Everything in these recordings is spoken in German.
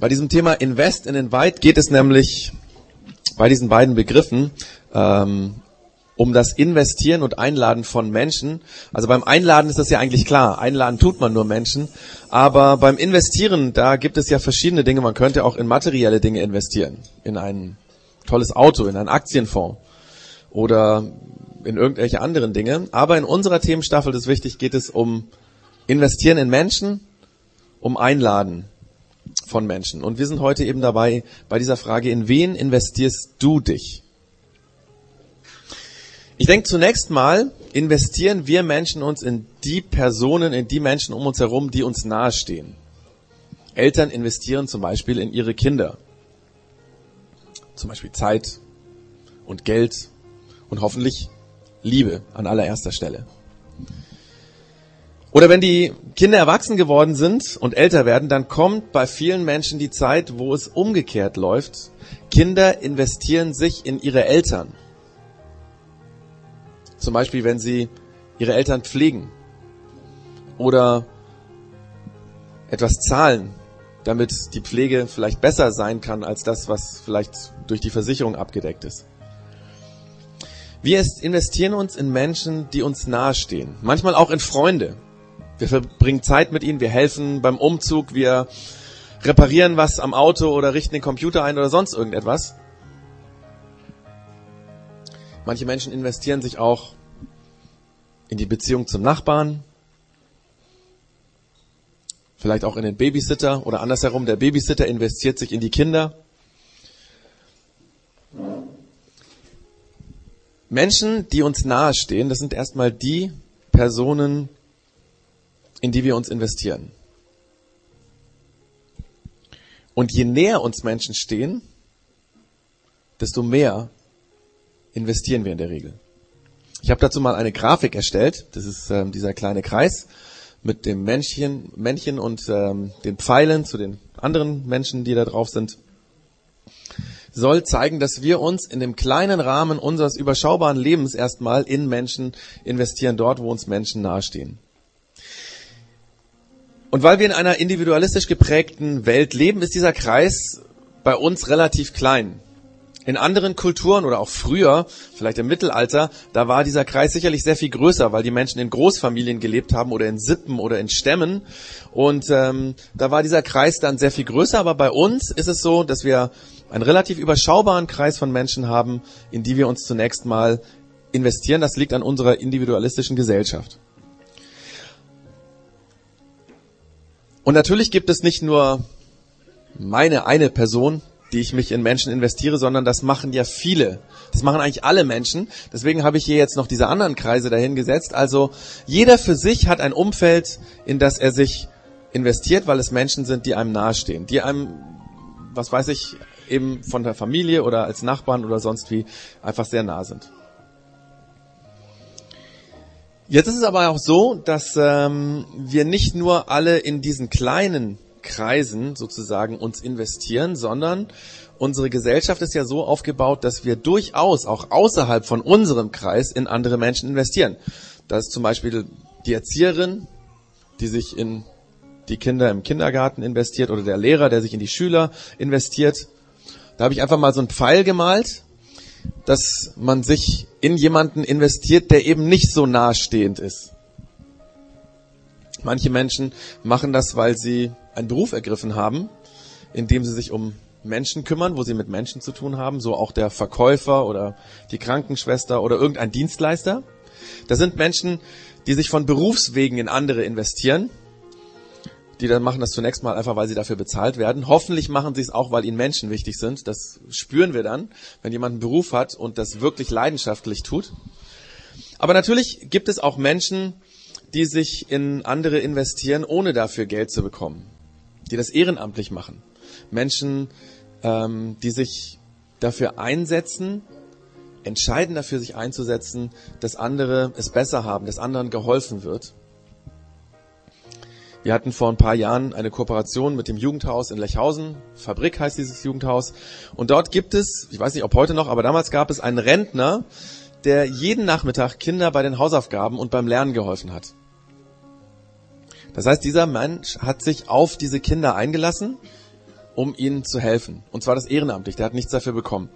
Bei diesem Thema Invest in Invite geht es nämlich bei diesen beiden Begriffen ähm, um das Investieren und Einladen von Menschen. Also beim Einladen ist das ja eigentlich klar. Einladen tut man nur Menschen. Aber beim Investieren, da gibt es ja verschiedene Dinge. Man könnte auch in materielle Dinge investieren. In ein tolles Auto, in einen Aktienfonds oder in irgendwelche anderen Dinge. Aber in unserer Themenstaffel, das ist wichtig, geht es um Investieren in Menschen, um Einladen von Menschen. Und wir sind heute eben dabei bei dieser Frage, in wen investierst du dich? Ich denke zunächst mal, investieren wir Menschen uns in die Personen, in die Menschen um uns herum, die uns nahestehen. Eltern investieren zum Beispiel in ihre Kinder. Zum Beispiel Zeit und Geld und hoffentlich Liebe an allererster Stelle. Oder wenn die Kinder erwachsen geworden sind und älter werden, dann kommt bei vielen Menschen die Zeit, wo es umgekehrt läuft. Kinder investieren sich in ihre Eltern. Zum Beispiel, wenn sie ihre Eltern pflegen oder etwas zahlen, damit die Pflege vielleicht besser sein kann als das, was vielleicht durch die Versicherung abgedeckt ist. Wir investieren uns in Menschen, die uns nahestehen. Manchmal auch in Freunde. Wir verbringen Zeit mit ihnen, wir helfen beim Umzug, wir reparieren was am Auto oder richten den Computer ein oder sonst irgendetwas. Manche Menschen investieren sich auch in die Beziehung zum Nachbarn, vielleicht auch in den Babysitter oder andersherum, der Babysitter investiert sich in die Kinder. Menschen, die uns nahestehen, das sind erstmal die Personen, in die wir uns investieren. Und je näher uns Menschen stehen, desto mehr investieren wir in der Regel. Ich habe dazu mal eine Grafik erstellt. Das ist ähm, dieser kleine Kreis mit dem Männchen, Männchen und ähm, den Pfeilen zu den anderen Menschen, die da drauf sind. Soll zeigen, dass wir uns in dem kleinen Rahmen unseres überschaubaren Lebens erstmal in Menschen investieren, dort, wo uns Menschen nahestehen. Und weil wir in einer individualistisch geprägten Welt leben, ist dieser Kreis bei uns relativ klein. In anderen Kulturen oder auch früher, vielleicht im Mittelalter, da war dieser Kreis sicherlich sehr viel größer, weil die Menschen in Großfamilien gelebt haben oder in Sippen oder in Stämmen. Und ähm, da war dieser Kreis dann sehr viel größer. Aber bei uns ist es so, dass wir einen relativ überschaubaren Kreis von Menschen haben, in die wir uns zunächst mal investieren. Das liegt an unserer individualistischen Gesellschaft. Und natürlich gibt es nicht nur meine eine Person, die ich mich in Menschen investiere, sondern das machen ja viele. Das machen eigentlich alle Menschen. Deswegen habe ich hier jetzt noch diese anderen Kreise dahin gesetzt. Also jeder für sich hat ein Umfeld, in das er sich investiert, weil es Menschen sind, die einem nahestehen, die einem, was weiß ich, eben von der Familie oder als Nachbarn oder sonst wie einfach sehr nah sind. Jetzt ist es aber auch so, dass ähm, wir nicht nur alle in diesen kleinen Kreisen sozusagen uns investieren, sondern unsere Gesellschaft ist ja so aufgebaut, dass wir durchaus auch außerhalb von unserem Kreis in andere Menschen investieren. Das ist zum Beispiel die Erzieherin, die sich in die Kinder im Kindergarten investiert oder der Lehrer, der sich in die Schüler investiert. Da habe ich einfach mal so einen Pfeil gemalt dass man sich in jemanden investiert, der eben nicht so nahestehend ist. Manche Menschen machen das, weil sie einen Beruf ergriffen haben, in dem sie sich um Menschen kümmern, wo sie mit Menschen zu tun haben, so auch der Verkäufer oder die Krankenschwester oder irgendein Dienstleister. Das sind Menschen, die sich von Berufswegen in andere investieren die dann machen das zunächst mal einfach, weil sie dafür bezahlt werden. Hoffentlich machen sie es auch, weil ihnen Menschen wichtig sind. Das spüren wir dann, wenn jemand einen Beruf hat und das wirklich leidenschaftlich tut. Aber natürlich gibt es auch Menschen, die sich in andere investieren, ohne dafür Geld zu bekommen. Die das ehrenamtlich machen. Menschen, ähm, die sich dafür einsetzen, entscheiden dafür, sich einzusetzen, dass andere es besser haben, dass anderen geholfen wird. Wir hatten vor ein paar Jahren eine Kooperation mit dem Jugendhaus in Lechhausen. Fabrik heißt dieses Jugendhaus. Und dort gibt es, ich weiß nicht ob heute noch, aber damals gab es einen Rentner, der jeden Nachmittag Kinder bei den Hausaufgaben und beim Lernen geholfen hat. Das heißt, dieser Mensch hat sich auf diese Kinder eingelassen um ihnen zu helfen. Und zwar das ehrenamtlich, der hat nichts dafür bekommen.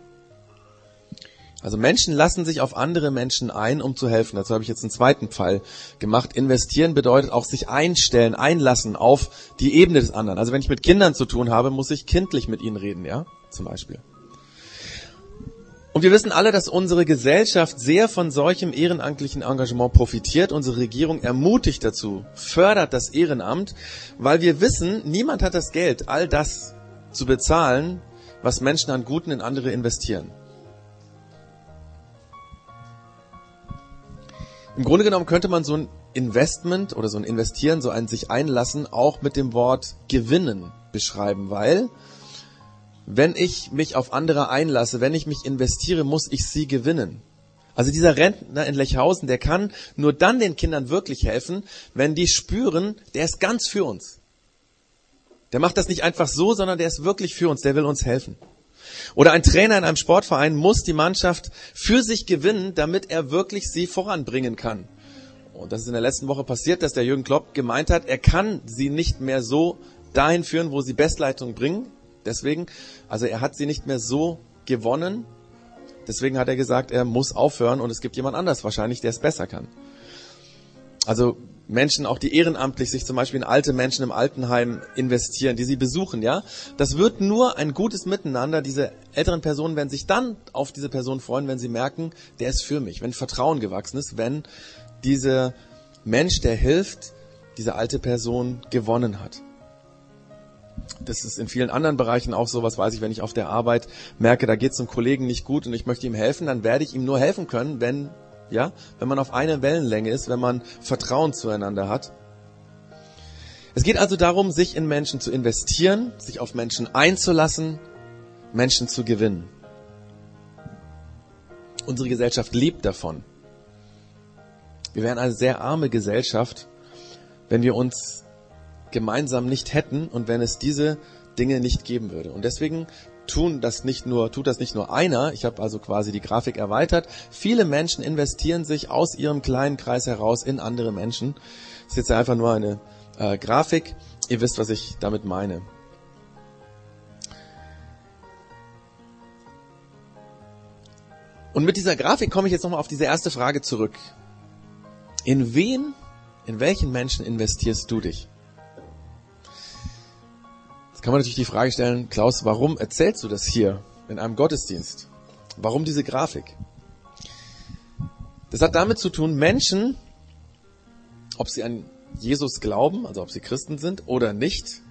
Also Menschen lassen sich auf andere Menschen ein, um zu helfen. Dazu habe ich jetzt einen zweiten Fall gemacht. Investieren bedeutet auch sich einstellen, einlassen auf die Ebene des anderen. Also wenn ich mit Kindern zu tun habe, muss ich kindlich mit ihnen reden, ja, zum Beispiel. Und wir wissen alle, dass unsere Gesellschaft sehr von solchem ehrenamtlichen Engagement profitiert. Unsere Regierung ermutigt dazu, fördert das Ehrenamt, weil wir wissen, niemand hat das Geld, all das zu bezahlen, was Menschen an Guten in andere investieren. Im Grunde genommen könnte man so ein Investment oder so ein Investieren, so ein sich einlassen, auch mit dem Wort gewinnen beschreiben, weil wenn ich mich auf andere einlasse, wenn ich mich investiere, muss ich sie gewinnen. Also dieser Rentner in Lechhausen, der kann nur dann den Kindern wirklich helfen, wenn die spüren, der ist ganz für uns. Der macht das nicht einfach so, sondern der ist wirklich für uns, der will uns helfen. Oder ein Trainer in einem Sportverein muss die Mannschaft für sich gewinnen, damit er wirklich sie voranbringen kann. Und das ist in der letzten Woche passiert, dass der Jürgen Klopp gemeint hat, er kann sie nicht mehr so dahin führen, wo sie Bestleitung bringen. Deswegen, also er hat sie nicht mehr so gewonnen. Deswegen hat er gesagt, er muss aufhören und es gibt jemand anders wahrscheinlich, der es besser kann. Also Menschen, auch die ehrenamtlich sich zum Beispiel in alte Menschen im Altenheim investieren, die sie besuchen, ja. Das wird nur ein gutes Miteinander. Diese älteren Personen werden sich dann auf diese Person freuen, wenn sie merken, der ist für mich, wenn Vertrauen gewachsen ist, wenn dieser Mensch, der hilft, diese alte Person gewonnen hat. Das ist in vielen anderen Bereichen auch so, was weiß ich, wenn ich auf der Arbeit merke, da geht es einem Kollegen nicht gut und ich möchte ihm helfen, dann werde ich ihm nur helfen können, wenn ja, wenn man auf einer Wellenlänge ist, wenn man Vertrauen zueinander hat. Es geht also darum, sich in Menschen zu investieren, sich auf Menschen einzulassen, Menschen zu gewinnen. Unsere Gesellschaft lebt davon. Wir wären eine sehr arme Gesellschaft, wenn wir uns gemeinsam nicht hätten und wenn es diese Dinge nicht geben würde. Und deswegen tun das nicht nur, tut das nicht nur einer. Ich habe also quasi die Grafik erweitert. Viele Menschen investieren sich aus ihrem kleinen Kreis heraus in andere Menschen. Das ist jetzt einfach nur eine äh, Grafik. Ihr wisst, was ich damit meine. Und mit dieser Grafik komme ich jetzt nochmal auf diese erste Frage zurück. In wen, in welchen Menschen investierst du dich? Jetzt kann man natürlich die Frage stellen, Klaus, warum erzählst du das hier in einem Gottesdienst? Warum diese Grafik? Das hat damit zu tun, Menschen, ob sie an Jesus glauben, also ob sie Christen sind oder nicht,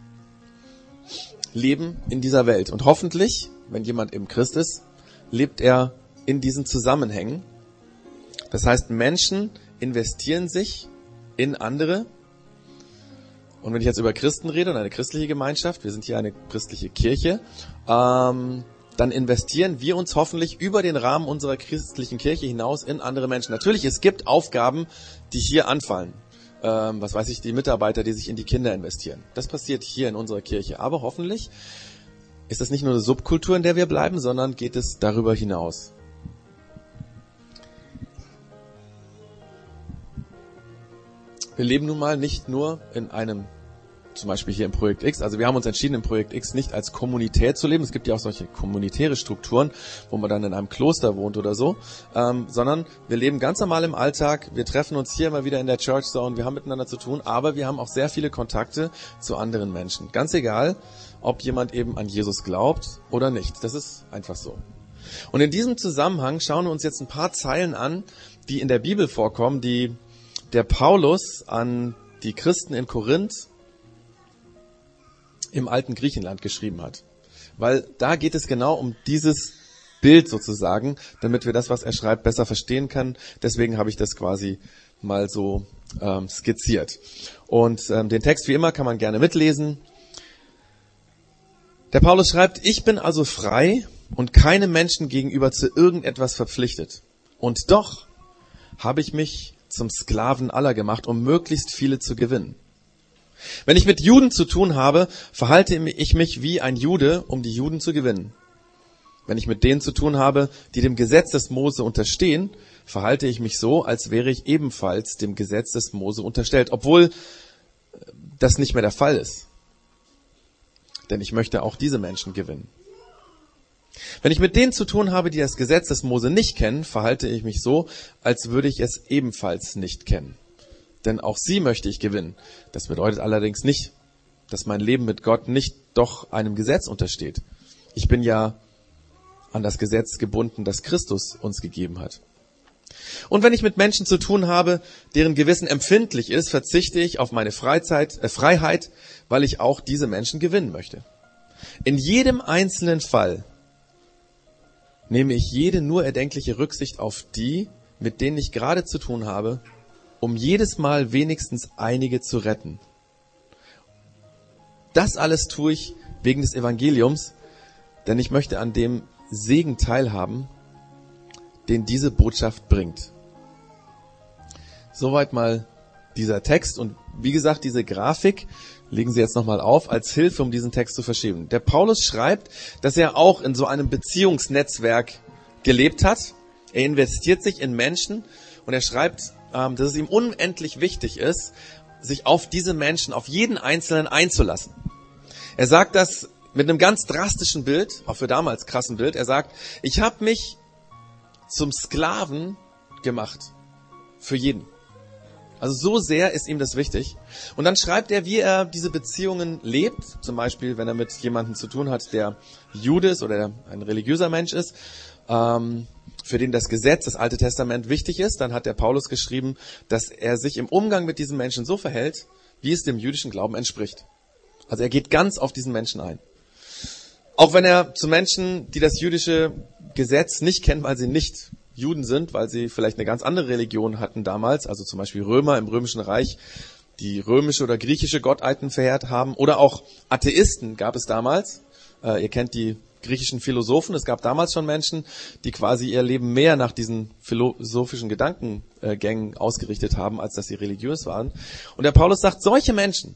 leben in dieser Welt. Und hoffentlich, wenn jemand im Christ ist, lebt er in diesen Zusammenhängen. Das heißt, Menschen investieren sich in andere und wenn ich jetzt über Christen rede und eine christliche Gemeinschaft, wir sind hier eine christliche Kirche, ähm, dann investieren wir uns hoffentlich über den Rahmen unserer christlichen Kirche hinaus in andere Menschen. Natürlich, es gibt Aufgaben, die hier anfallen. Ähm, was weiß ich, die Mitarbeiter, die sich in die Kinder investieren. Das passiert hier in unserer Kirche. Aber hoffentlich ist das nicht nur eine Subkultur, in der wir bleiben, sondern geht es darüber hinaus. Wir leben nun mal nicht nur in einem zum Beispiel hier im Projekt X. Also wir haben uns entschieden, im Projekt X nicht als Kommunität zu leben. Es gibt ja auch solche kommunitäre Strukturen, wo man dann in einem Kloster wohnt oder so, ähm, sondern wir leben ganz normal im Alltag. Wir treffen uns hier immer wieder in der Church Zone. Wir haben miteinander zu tun, aber wir haben auch sehr viele Kontakte zu anderen Menschen. Ganz egal, ob jemand eben an Jesus glaubt oder nicht. Das ist einfach so. Und in diesem Zusammenhang schauen wir uns jetzt ein paar Zeilen an, die in der Bibel vorkommen, die der Paulus an die Christen in Korinth im alten Griechenland geschrieben hat. Weil da geht es genau um dieses Bild sozusagen, damit wir das, was er schreibt, besser verstehen können. Deswegen habe ich das quasi mal so ähm, skizziert. Und ähm, den Text wie immer kann man gerne mitlesen. Der Paulus schreibt, ich bin also frei und keinem Menschen gegenüber zu irgendetwas verpflichtet. Und doch habe ich mich zum Sklaven aller gemacht, um möglichst viele zu gewinnen. Wenn ich mit Juden zu tun habe, verhalte ich mich wie ein Jude, um die Juden zu gewinnen. Wenn ich mit denen zu tun habe, die dem Gesetz des Mose unterstehen, verhalte ich mich so, als wäre ich ebenfalls dem Gesetz des Mose unterstellt, obwohl das nicht mehr der Fall ist. denn ich möchte auch diese Menschen gewinnen. Wenn ich mit denen zu tun habe, die das Gesetz des Mose nicht kennen, verhalte ich mich so, als würde ich es ebenfalls nicht kennen. Denn auch sie möchte ich gewinnen. Das bedeutet allerdings nicht, dass mein Leben mit Gott nicht doch einem Gesetz untersteht. Ich bin ja an das Gesetz gebunden, das Christus uns gegeben hat. Und wenn ich mit Menschen zu tun habe, deren Gewissen empfindlich ist, verzichte ich auf meine Freizeit, äh, Freiheit, weil ich auch diese Menschen gewinnen möchte. In jedem einzelnen Fall nehme ich jede nur erdenkliche Rücksicht auf die, mit denen ich gerade zu tun habe, um jedes Mal wenigstens einige zu retten. Das alles tue ich wegen des Evangeliums, denn ich möchte an dem Segen teilhaben, den diese Botschaft bringt. Soweit mal dieser Text und wie gesagt, diese Grafik legen Sie jetzt nochmal auf als Hilfe, um diesen Text zu verschieben. Der Paulus schreibt, dass er auch in so einem Beziehungsnetzwerk gelebt hat. Er investiert sich in Menschen und er schreibt, ähm, dass es ihm unendlich wichtig ist, sich auf diese Menschen, auf jeden Einzelnen einzulassen. Er sagt das mit einem ganz drastischen Bild, auch für damals krassen Bild. Er sagt, ich habe mich zum Sklaven gemacht. Für jeden. Also so sehr ist ihm das wichtig. Und dann schreibt er, wie er diese Beziehungen lebt. Zum Beispiel, wenn er mit jemandem zu tun hat, der Jude ist oder ein religiöser Mensch ist, ähm, für den das Gesetz, das Alte Testament wichtig ist. Dann hat der Paulus geschrieben, dass er sich im Umgang mit diesen Menschen so verhält, wie es dem jüdischen Glauben entspricht. Also er geht ganz auf diesen Menschen ein. Auch wenn er zu Menschen, die das jüdische Gesetz nicht kennen, weil sie nicht Juden sind, weil sie vielleicht eine ganz andere Religion hatten damals, also zum Beispiel Römer im Römischen Reich, die römische oder griechische Gottheiten verehrt haben, oder auch Atheisten gab es damals. Äh, ihr kennt die griechischen Philosophen. Es gab damals schon Menschen, die quasi ihr Leben mehr nach diesen philosophischen Gedankengängen ausgerichtet haben, als dass sie religiös waren. Und der Paulus sagt, solche Menschen,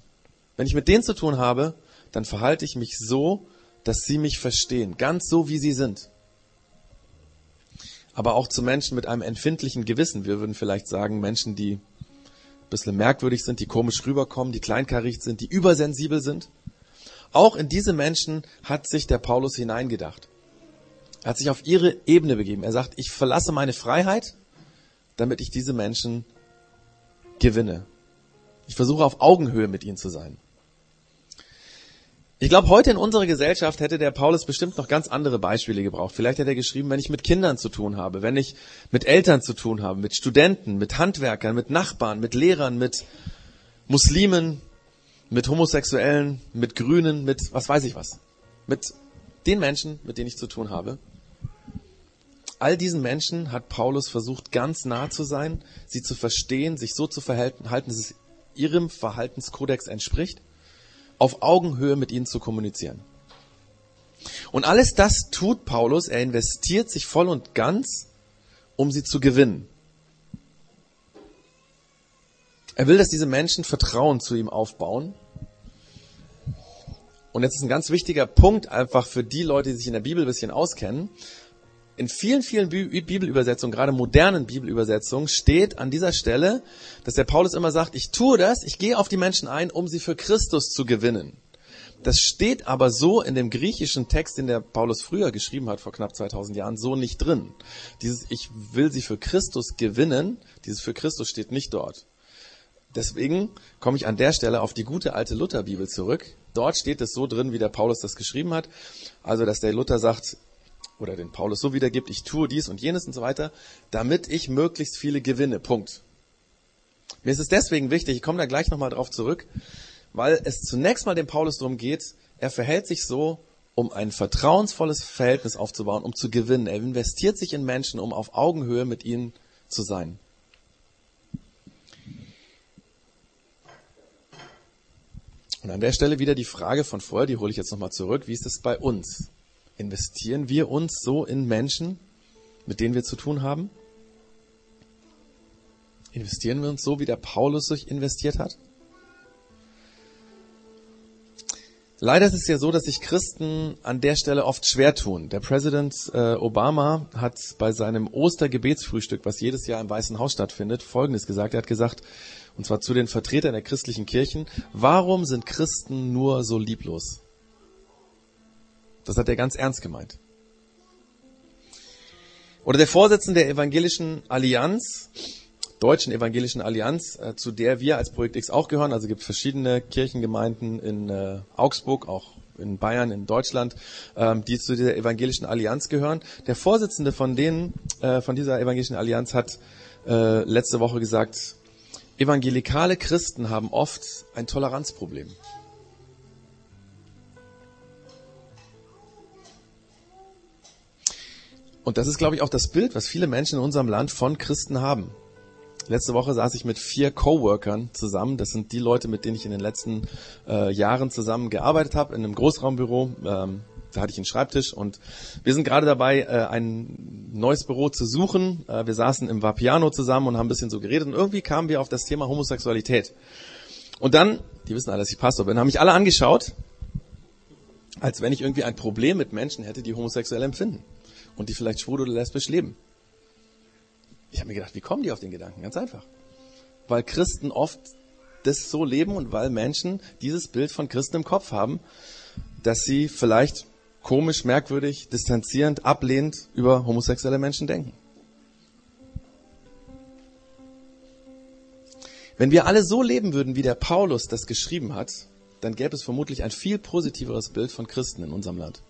wenn ich mit denen zu tun habe, dann verhalte ich mich so, dass sie mich verstehen, ganz so wie sie sind aber auch zu Menschen mit einem empfindlichen Gewissen. Wir würden vielleicht sagen, Menschen, die ein bisschen merkwürdig sind, die komisch rüberkommen, die kleinkaricht sind, die übersensibel sind. Auch in diese Menschen hat sich der Paulus hineingedacht. Er hat sich auf ihre Ebene begeben. Er sagt, ich verlasse meine Freiheit, damit ich diese Menschen gewinne. Ich versuche auf Augenhöhe mit ihnen zu sein. Ich glaube, heute in unserer Gesellschaft hätte der Paulus bestimmt noch ganz andere Beispiele gebraucht. Vielleicht hätte er geschrieben, wenn ich mit Kindern zu tun habe, wenn ich mit Eltern zu tun habe, mit Studenten, mit Handwerkern, mit Nachbarn, mit Lehrern, mit Muslimen, mit Homosexuellen, mit Grünen, mit was weiß ich was. Mit den Menschen, mit denen ich zu tun habe. All diesen Menschen hat Paulus versucht, ganz nah zu sein, sie zu verstehen, sich so zu verhalten, dass es ihrem Verhaltenskodex entspricht auf Augenhöhe mit ihnen zu kommunizieren. Und alles das tut Paulus. Er investiert sich voll und ganz, um sie zu gewinnen. Er will, dass diese Menschen Vertrauen zu ihm aufbauen. Und jetzt ist ein ganz wichtiger Punkt einfach für die Leute, die sich in der Bibel ein bisschen auskennen in vielen, vielen Bibelübersetzungen, gerade modernen Bibelübersetzungen, steht an dieser Stelle, dass der Paulus immer sagt, ich tue das, ich gehe auf die Menschen ein, um sie für Christus zu gewinnen. Das steht aber so in dem griechischen Text, den der Paulus früher geschrieben hat, vor knapp 2000 Jahren, so nicht drin. Dieses Ich will sie für Christus gewinnen, dieses für Christus steht nicht dort. Deswegen komme ich an der Stelle auf die gute alte Lutherbibel zurück. Dort steht es so drin, wie der Paulus das geschrieben hat. Also, dass der Luther sagt, oder den Paulus so wiedergibt, ich tue dies und jenes und so weiter, damit ich möglichst viele gewinne. Punkt. Mir ist es deswegen wichtig, ich komme da gleich nochmal drauf zurück, weil es zunächst mal dem Paulus darum geht, er verhält sich so, um ein vertrauensvolles Verhältnis aufzubauen, um zu gewinnen. Er investiert sich in Menschen, um auf Augenhöhe mit ihnen zu sein. Und an der Stelle wieder die Frage von vorher, die hole ich jetzt nochmal zurück. Wie ist es bei uns? Investieren wir uns so in Menschen, mit denen wir zu tun haben? Investieren wir uns so, wie der Paulus sich investiert hat? Leider ist es ja so, dass sich Christen an der Stelle oft schwer tun. Der Präsident äh, Obama hat bei seinem Ostergebetsfrühstück, was jedes Jahr im Weißen Haus stattfindet, Folgendes gesagt. Er hat gesagt, und zwar zu den Vertretern der christlichen Kirchen, warum sind Christen nur so lieblos? Das hat er ganz ernst gemeint. Oder der Vorsitzende der Evangelischen Allianz, Deutschen Evangelischen Allianz, äh, zu der wir als Projekt X auch gehören. Also es gibt verschiedene Kirchengemeinden in äh, Augsburg, auch in Bayern, in Deutschland, ähm, die zu dieser Evangelischen Allianz gehören. Der Vorsitzende von denen, äh, von dieser Evangelischen Allianz hat letzte Woche gesagt, evangelikale Christen haben oft ein Toleranzproblem. Und das ist, glaube ich, auch das Bild, was viele Menschen in unserem Land von Christen haben. Letzte Woche saß ich mit vier Coworkern zusammen. Das sind die Leute, mit denen ich in den letzten äh, Jahren zusammen gearbeitet habe, in einem Großraumbüro. Ähm, da hatte ich einen Schreibtisch und wir sind gerade dabei, äh, ein neues Büro zu suchen. Äh, wir saßen im Vapiano zusammen und haben ein bisschen so geredet und irgendwie kamen wir auf das Thema Homosexualität. Und dann, die wissen alle, dass ich Pastor bin, haben mich alle angeschaut, als wenn ich irgendwie ein Problem mit Menschen hätte, die homosexuell empfinden und die vielleicht schwul oder lesbisch leben. Ich habe mir gedacht, wie kommen die auf den Gedanken? Ganz einfach. Weil Christen oft das so leben und weil Menschen dieses Bild von Christen im Kopf haben, dass sie vielleicht komisch, merkwürdig, distanzierend, ablehnend über homosexuelle Menschen denken. Wenn wir alle so leben würden, wie der Paulus das geschrieben hat, dann gäbe es vermutlich ein viel positiveres Bild von Christen in unserem Land.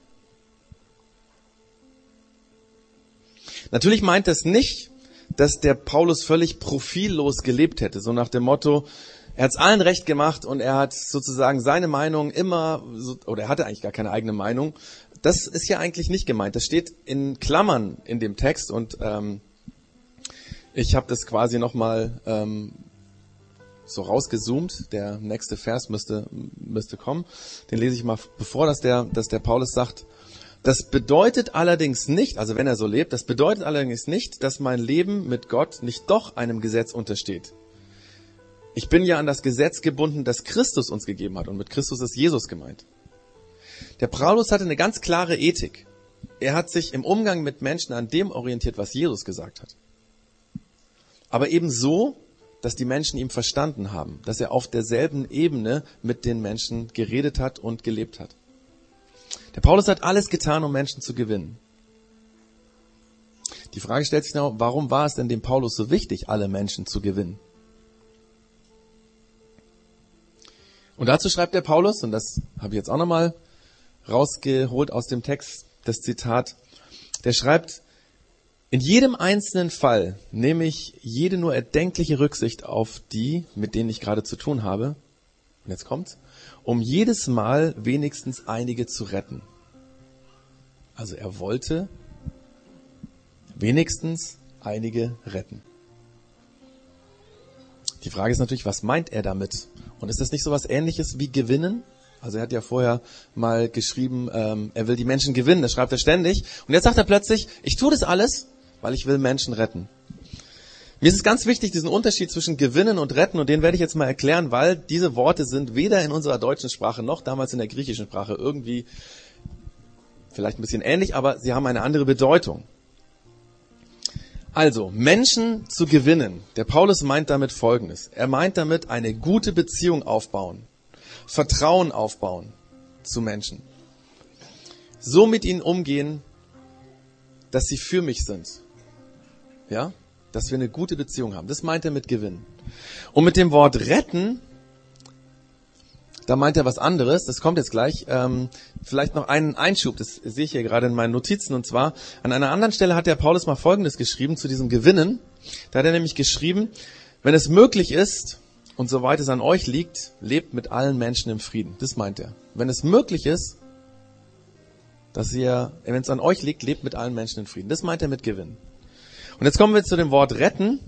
Natürlich meint das nicht, dass der Paulus völlig profillos gelebt hätte, so nach dem Motto, er hat es allen recht gemacht und er hat sozusagen seine Meinung immer, oder er hatte eigentlich gar keine eigene Meinung. Das ist ja eigentlich nicht gemeint. Das steht in Klammern in dem Text und ähm, ich habe das quasi nochmal ähm, so rausgezoomt. Der nächste Vers müsste, müsste kommen. Den lese ich mal bevor, dass der, dass der Paulus sagt, das bedeutet allerdings nicht, also wenn er so lebt, das bedeutet allerdings nicht, dass mein Leben mit Gott nicht doch einem Gesetz untersteht. Ich bin ja an das Gesetz gebunden, das Christus uns gegeben hat. Und mit Christus ist Jesus gemeint. Der Paulus hatte eine ganz klare Ethik. Er hat sich im Umgang mit Menschen an dem orientiert, was Jesus gesagt hat. Aber eben so, dass die Menschen ihm verstanden haben, dass er auf derselben Ebene mit den Menschen geredet hat und gelebt hat. Der Paulus hat alles getan, um Menschen zu gewinnen. Die Frage stellt sich noch, warum war es denn dem Paulus so wichtig, alle Menschen zu gewinnen? Und dazu schreibt der Paulus, und das habe ich jetzt auch nochmal rausgeholt aus dem Text, das Zitat, der schreibt, in jedem einzelnen Fall nehme ich jede nur erdenkliche Rücksicht auf die, mit denen ich gerade zu tun habe. Und jetzt kommt's um jedes Mal wenigstens einige zu retten. Also er wollte wenigstens einige retten. Die Frage ist natürlich, was meint er damit? Und ist das nicht so was ähnliches wie gewinnen? Also er hat ja vorher mal geschrieben, ähm, er will die Menschen gewinnen, das schreibt er ständig. Und jetzt sagt er plötzlich, ich tue das alles, weil ich will Menschen retten. Mir ist es ganz wichtig, diesen Unterschied zwischen gewinnen und retten, und den werde ich jetzt mal erklären, weil diese Worte sind weder in unserer deutschen Sprache noch damals in der griechischen Sprache irgendwie vielleicht ein bisschen ähnlich, aber sie haben eine andere Bedeutung. Also, Menschen zu gewinnen. Der Paulus meint damit Folgendes. Er meint damit eine gute Beziehung aufbauen, Vertrauen aufbauen zu Menschen. So mit ihnen umgehen, dass sie für mich sind. Ja? Dass wir eine gute Beziehung haben. Das meint er mit Gewinn. Und mit dem Wort retten, da meint er was anderes, das kommt jetzt gleich. Ähm, vielleicht noch einen Einschub, das sehe ich hier gerade in meinen Notizen. Und zwar, an einer anderen Stelle hat der Paulus mal Folgendes geschrieben zu diesem Gewinnen. Da hat er nämlich geschrieben, wenn es möglich ist, und soweit es an euch liegt, lebt mit allen Menschen im Frieden. Das meint er. Wenn es möglich ist, dass ihr, wenn es an euch liegt, lebt mit allen Menschen in Frieden. Das meint er mit Gewinnen. Und jetzt kommen wir zu dem Wort retten.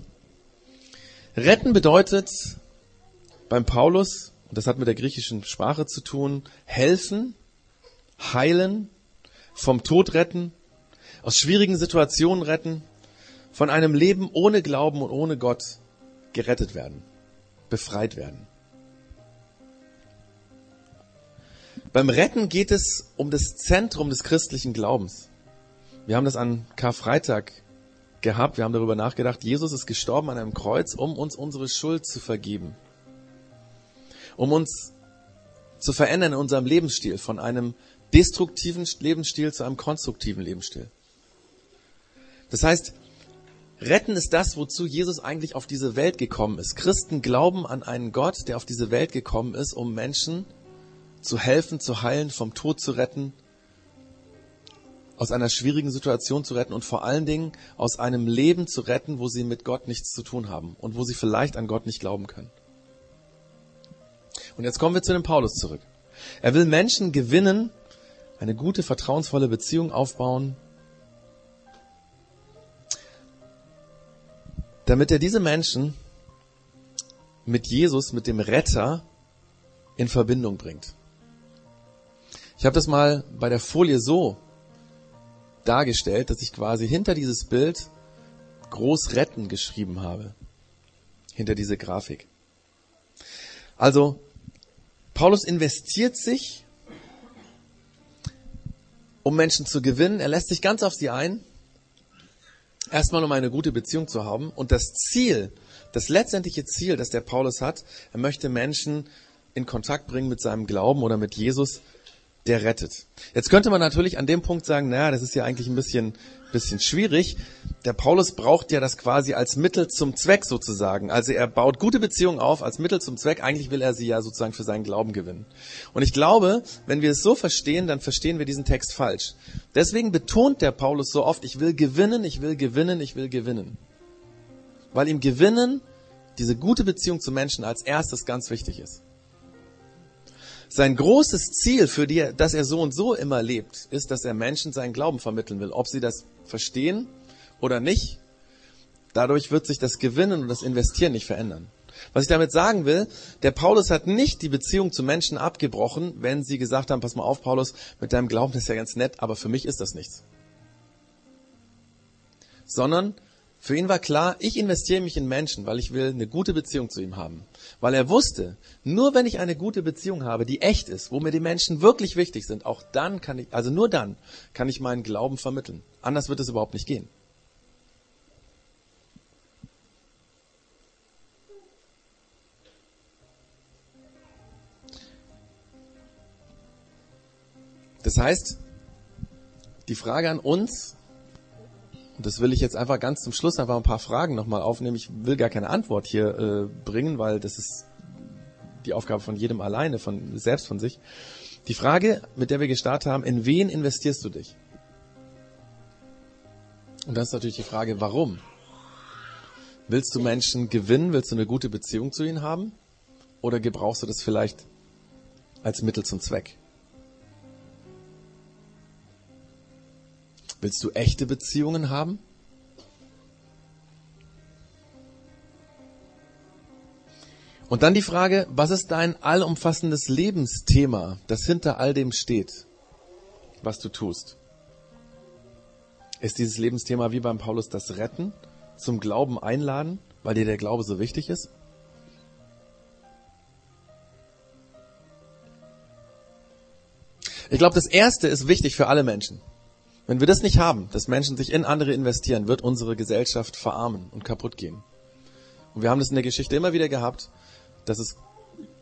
Retten bedeutet beim Paulus, und das hat mit der griechischen Sprache zu tun, helfen, heilen, vom Tod retten, aus schwierigen Situationen retten, von einem Leben ohne Glauben und ohne Gott gerettet werden, befreit werden. Beim Retten geht es um das Zentrum des christlichen Glaubens. Wir haben das an Karfreitag gehabt, wir haben darüber nachgedacht, Jesus ist gestorben an einem Kreuz, um uns unsere Schuld zu vergeben. Um uns zu verändern in unserem Lebensstil von einem destruktiven Lebensstil zu einem konstruktiven Lebensstil. Das heißt, retten ist das, wozu Jesus eigentlich auf diese Welt gekommen ist. Christen glauben an einen Gott, der auf diese Welt gekommen ist, um Menschen zu helfen, zu heilen, vom Tod zu retten, aus einer schwierigen Situation zu retten und vor allen Dingen aus einem Leben zu retten, wo sie mit Gott nichts zu tun haben und wo sie vielleicht an Gott nicht glauben können. Und jetzt kommen wir zu dem Paulus zurück. Er will Menschen gewinnen, eine gute, vertrauensvolle Beziehung aufbauen, damit er diese Menschen mit Jesus, mit dem Retter, in Verbindung bringt. Ich habe das mal bei der Folie so dargestellt, dass ich quasi hinter dieses Bild groß retten geschrieben habe. Hinter diese Grafik. Also, Paulus investiert sich, um Menschen zu gewinnen. Er lässt sich ganz auf sie ein. Erstmal, um eine gute Beziehung zu haben. Und das Ziel, das letztendliche Ziel, das der Paulus hat, er möchte Menschen in Kontakt bringen mit seinem Glauben oder mit Jesus der rettet. Jetzt könnte man natürlich an dem Punkt sagen, naja, das ist ja eigentlich ein bisschen, bisschen schwierig. Der Paulus braucht ja das quasi als Mittel zum Zweck sozusagen. Also er baut gute Beziehungen auf als Mittel zum Zweck. Eigentlich will er sie ja sozusagen für seinen Glauben gewinnen. Und ich glaube, wenn wir es so verstehen, dann verstehen wir diesen Text falsch. Deswegen betont der Paulus so oft, ich will gewinnen, ich will gewinnen, ich will gewinnen. Weil ihm gewinnen, diese gute Beziehung zu Menschen als erstes ganz wichtig ist. Sein großes Ziel, für die, dass er so und so immer lebt, ist, dass er Menschen seinen Glauben vermitteln will. Ob sie das verstehen oder nicht, dadurch wird sich das Gewinnen und das Investieren nicht verändern. Was ich damit sagen will, der Paulus hat nicht die Beziehung zu Menschen abgebrochen, wenn sie gesagt haben, pass mal auf, Paulus, mit deinem Glauben ist ja ganz nett, aber für mich ist das nichts. Sondern für ihn war klar, ich investiere mich in Menschen, weil ich will eine gute Beziehung zu ihm haben. Weil er wusste, nur wenn ich eine gute Beziehung habe, die echt ist, wo mir die Menschen wirklich wichtig sind, auch dann kann ich, also nur dann kann ich meinen Glauben vermitteln. Anders wird es überhaupt nicht gehen. Das heißt, die Frage an uns, und das will ich jetzt einfach ganz zum Schluss einfach ein paar Fragen nochmal aufnehmen. Ich will gar keine Antwort hier äh, bringen, weil das ist die Aufgabe von jedem alleine, von selbst von sich. Die Frage, mit der wir gestartet haben, in wen investierst du dich? Und das ist natürlich die Frage, warum? Willst du Menschen gewinnen? Willst du eine gute Beziehung zu ihnen haben? Oder gebrauchst du das vielleicht als Mittel zum Zweck? Willst du echte Beziehungen haben? Und dann die Frage, was ist dein allumfassendes Lebensthema, das hinter all dem steht, was du tust? Ist dieses Lebensthema wie beim Paulus das Retten, zum Glauben einladen, weil dir der Glaube so wichtig ist? Ich glaube, das Erste ist wichtig für alle Menschen. Wenn wir das nicht haben, dass Menschen sich in andere investieren, wird unsere Gesellschaft verarmen und kaputt gehen. Und wir haben das in der Geschichte immer wieder gehabt, dass es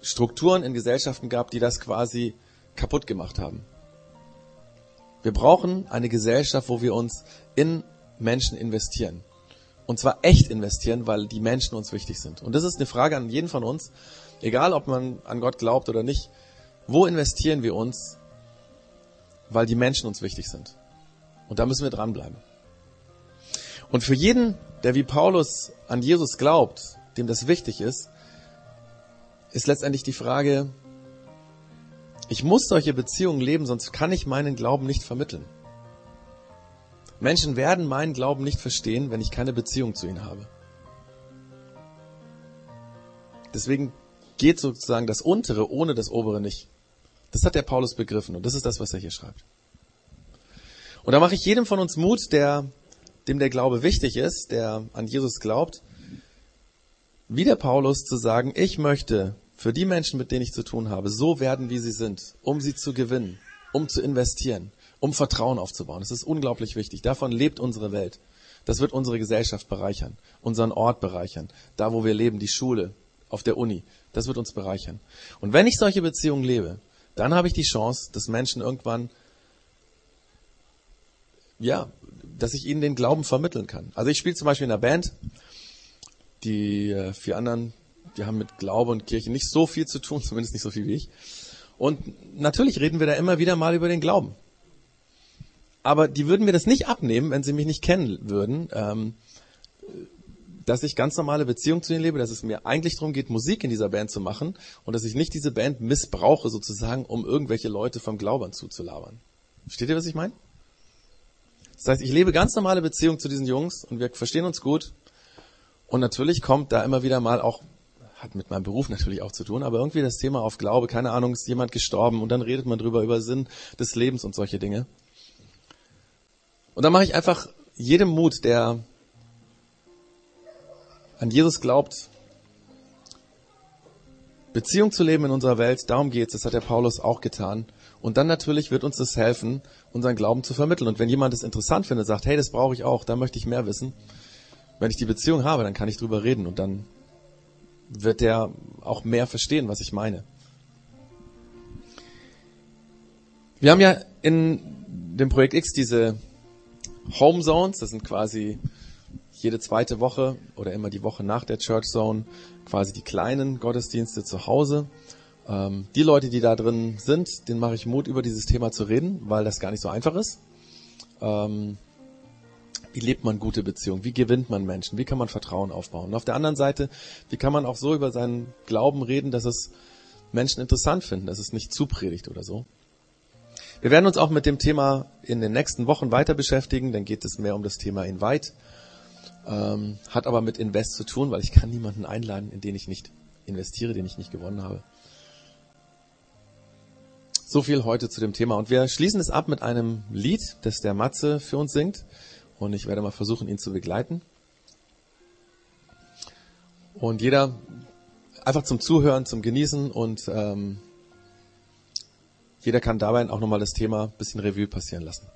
Strukturen in Gesellschaften gab, die das quasi kaputt gemacht haben. Wir brauchen eine Gesellschaft, wo wir uns in Menschen investieren. Und zwar echt investieren, weil die Menschen uns wichtig sind. Und das ist eine Frage an jeden von uns, egal ob man an Gott glaubt oder nicht. Wo investieren wir uns, weil die Menschen uns wichtig sind? Und da müssen wir dranbleiben. Und für jeden, der wie Paulus an Jesus glaubt, dem das wichtig ist, ist letztendlich die Frage, ich muss solche Beziehungen leben, sonst kann ich meinen Glauben nicht vermitteln. Menschen werden meinen Glauben nicht verstehen, wenn ich keine Beziehung zu ihnen habe. Deswegen geht sozusagen das untere ohne das obere nicht. Das hat der Paulus begriffen und das ist das, was er hier schreibt. Und da mache ich jedem von uns Mut, der, dem der Glaube wichtig ist, der an Jesus glaubt, wie der Paulus zu sagen, ich möchte für die Menschen, mit denen ich zu tun habe, so werden, wie sie sind, um sie zu gewinnen, um zu investieren, um Vertrauen aufzubauen. Das ist unglaublich wichtig. Davon lebt unsere Welt. Das wird unsere Gesellschaft bereichern, unseren Ort bereichern, da wo wir leben, die Schule, auf der Uni. Das wird uns bereichern. Und wenn ich solche Beziehungen lebe, dann habe ich die Chance, dass Menschen irgendwann ja, dass ich ihnen den Glauben vermitteln kann. Also ich spiele zum Beispiel in einer Band, die äh, vier anderen, die haben mit Glaube und Kirche nicht so viel zu tun, zumindest nicht so viel wie ich. Und natürlich reden wir da immer wieder mal über den Glauben. Aber die würden mir das nicht abnehmen, wenn sie mich nicht kennen würden, ähm, dass ich ganz normale Beziehungen zu ihnen lebe, dass es mir eigentlich darum geht, Musik in dieser Band zu machen und dass ich nicht diese Band missbrauche sozusagen, um irgendwelche Leute vom Glauben zuzulabern. Versteht ihr, was ich meine? Das heißt, ich lebe ganz normale Beziehungen zu diesen Jungs und wir verstehen uns gut. Und natürlich kommt da immer wieder mal auch, hat mit meinem Beruf natürlich auch zu tun, aber irgendwie das Thema auf Glaube, keine Ahnung, ist jemand gestorben und dann redet man drüber, über Sinn des Lebens und solche Dinge. Und dann mache ich einfach jedem Mut, der an Jesus glaubt, Beziehung zu leben in unserer Welt, darum geht's, das hat der Paulus auch getan. Und dann natürlich wird uns das helfen, unseren Glauben zu vermitteln. Und wenn jemand es interessant findet, sagt, hey, das brauche ich auch, da möchte ich mehr wissen. Wenn ich die Beziehung habe, dann kann ich drüber reden und dann wird der auch mehr verstehen, was ich meine. Wir haben ja in dem Projekt X diese Home Zones, das sind quasi jede zweite Woche oder immer die Woche nach der Church Zone quasi die kleinen Gottesdienste zu Hause. Ähm, die Leute, die da drin sind, denen mache ich Mut, über dieses Thema zu reden, weil das gar nicht so einfach ist. Ähm, wie lebt man gute Beziehungen? Wie gewinnt man Menschen? Wie kann man Vertrauen aufbauen? Und auf der anderen Seite, wie kann man auch so über seinen Glauben reden, dass es Menschen interessant finden, dass es nicht zupredigt oder so? Wir werden uns auch mit dem Thema in den nächsten Wochen weiter beschäftigen. Dann geht es mehr um das Thema Invite. Ähm, hat aber mit Invest zu tun, weil ich kann niemanden einladen, in den ich nicht investiere, den ich nicht gewonnen habe. So viel heute zu dem Thema. Und wir schließen es ab mit einem Lied, das der Matze für uns singt. Und ich werde mal versuchen, ihn zu begleiten. Und jeder einfach zum Zuhören, zum Genießen und ähm, jeder kann dabei auch nochmal das Thema ein bisschen Revue passieren lassen.